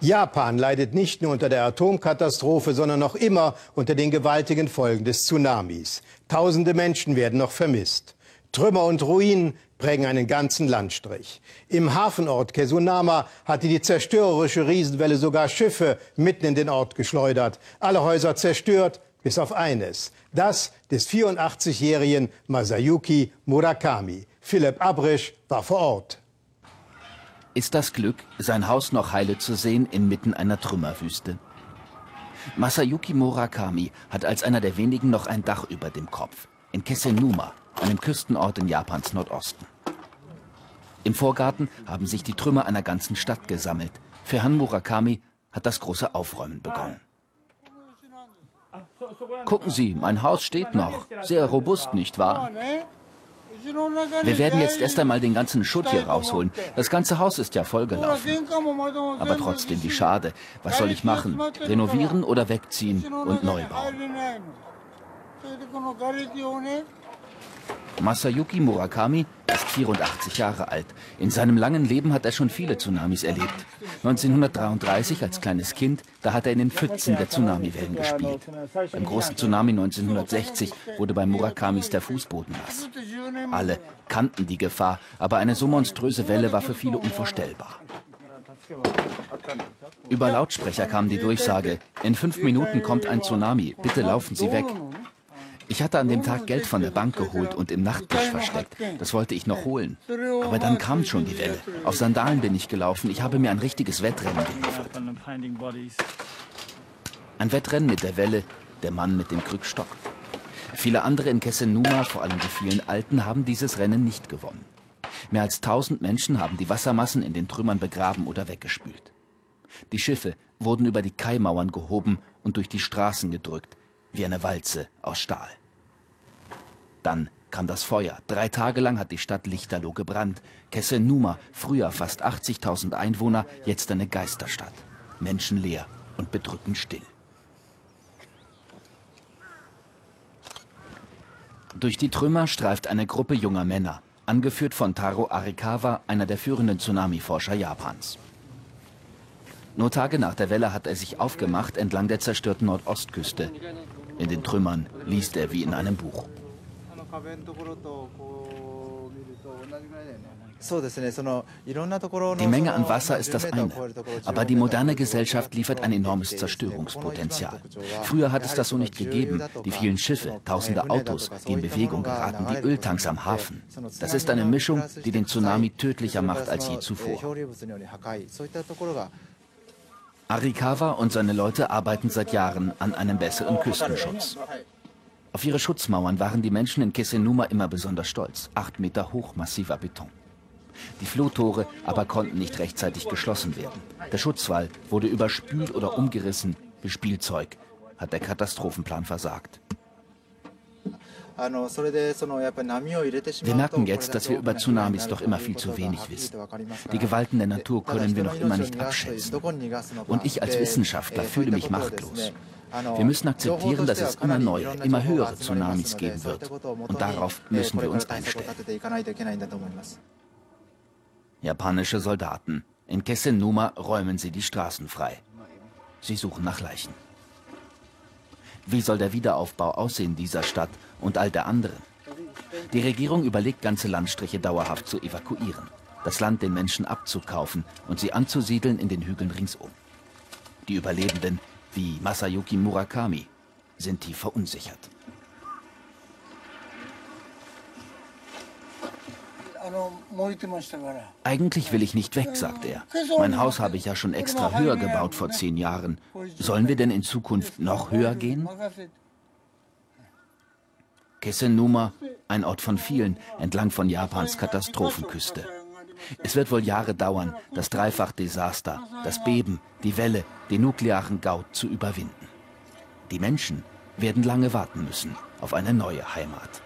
Japan leidet nicht nur unter der Atomkatastrophe, sondern noch immer unter den gewaltigen Folgen des Tsunamis. Tausende Menschen werden noch vermisst. Trümmer und Ruinen prägen einen ganzen Landstrich. Im Hafenort Kesunama hatte die zerstörerische Riesenwelle sogar Schiffe mitten in den Ort geschleudert. Alle Häuser zerstört, bis auf eines. Das des 84-jährigen Masayuki Murakami. Philipp Abrisch war vor Ort ist das Glück, sein Haus noch heile zu sehen inmitten einer Trümmerwüste. Masayuki Murakami hat als einer der wenigen noch ein Dach über dem Kopf, in Kesenuma, einem Küstenort in Japans Nordosten. Im Vorgarten haben sich die Trümmer einer ganzen Stadt gesammelt. Für Han Murakami hat das große Aufräumen begonnen. Gucken Sie, mein Haus steht noch. Sehr robust, nicht wahr? Wir werden jetzt erst einmal den ganzen Schutt hier rausholen. Das ganze Haus ist ja vollgelaufen. Aber trotzdem, wie schade. Was soll ich machen? Renovieren oder wegziehen und neu bauen? Masayuki Murakami ist 84 Jahre alt. In seinem langen Leben hat er schon viele Tsunamis erlebt. 1933 als kleines Kind, da hat er in den Pfützen der Tsunamiwellen gespielt. Beim großen Tsunami 1960 wurde bei Murakamis der Fußboden nass. Alle kannten die Gefahr, aber eine so monströse Welle war für viele unvorstellbar. Über Lautsprecher kam die Durchsage, in fünf Minuten kommt ein Tsunami, bitte laufen Sie weg. Ich hatte an dem Tag Geld von der Bank geholt und im Nachttisch versteckt. Das wollte ich noch holen. Aber dann kam schon die Welle. Auf Sandalen bin ich gelaufen. Ich habe mir ein richtiges Wettrennen geliefert. Ein Wettrennen mit der Welle, der Mann mit dem Krückstock. Viele andere in Kessenuma, vor allem die vielen Alten, haben dieses Rennen nicht gewonnen. Mehr als tausend Menschen haben die Wassermassen in den Trümmern begraben oder weggespült. Die Schiffe wurden über die Kaimauern gehoben und durch die Straßen gedrückt, wie eine Walze aus Stahl. Dann kam das Feuer. Drei Tage lang hat die Stadt lichterloh gebrannt. Kessenuma, früher fast 80.000 Einwohner, jetzt eine Geisterstadt. Menschenleer und bedrückend still. Durch die Trümmer streift eine Gruppe junger Männer, angeführt von Taro Arikawa, einer der führenden Tsunami-Forscher Japans. Nur Tage nach der Welle hat er sich aufgemacht entlang der zerstörten Nordostküste. In den Trümmern liest er wie in einem Buch. Die Menge an Wasser ist das eine, aber die moderne Gesellschaft liefert ein enormes Zerstörungspotenzial. Früher hat es das so nicht gegeben. Die vielen Schiffe, tausende Autos, die in Bewegung geraten, die Öltanks am Hafen. Das ist eine Mischung, die den Tsunami tödlicher macht als je zuvor. Arikawa und seine Leute arbeiten seit Jahren an einem besseren Küstenschutz. Auf ihre Schutzmauern waren die Menschen in Kesenuma immer besonders stolz. Acht Meter hoch massiver Beton. Die Flohtore aber konnten nicht rechtzeitig geschlossen werden. Der Schutzwall wurde überspült oder umgerissen wie Spielzeug, hat der Katastrophenplan versagt. Wir merken jetzt, dass wir über Tsunamis doch immer viel zu wenig wissen. Die Gewalten der Natur können wir noch immer nicht abschätzen. Und ich als Wissenschaftler fühle mich machtlos. Wir müssen akzeptieren, dass es immer neue, immer höhere Tsunamis geben wird. Und darauf müssen wir uns einstellen. Japanische Soldaten. In Kessenuma räumen sie die Straßen frei. Sie suchen nach Leichen. Wie soll der Wiederaufbau aussehen dieser Stadt und all der anderen? Die Regierung überlegt, ganze Landstriche dauerhaft zu evakuieren, das Land den Menschen abzukaufen und sie anzusiedeln in den Hügeln ringsum. Die Überlebenden, wie Masayuki Murakami, sind tief verunsichert. Eigentlich will ich nicht weg, sagt er. Mein Haus habe ich ja schon extra höher gebaut vor zehn Jahren. Sollen wir denn in Zukunft noch höher gehen? Kesennuma, ein Ort von vielen, entlang von Japans Katastrophenküste. Es wird wohl Jahre dauern, das Dreifach-Desaster, das Beben, die Welle, den nuklearen Gaut zu überwinden. Die Menschen werden lange warten müssen auf eine neue Heimat.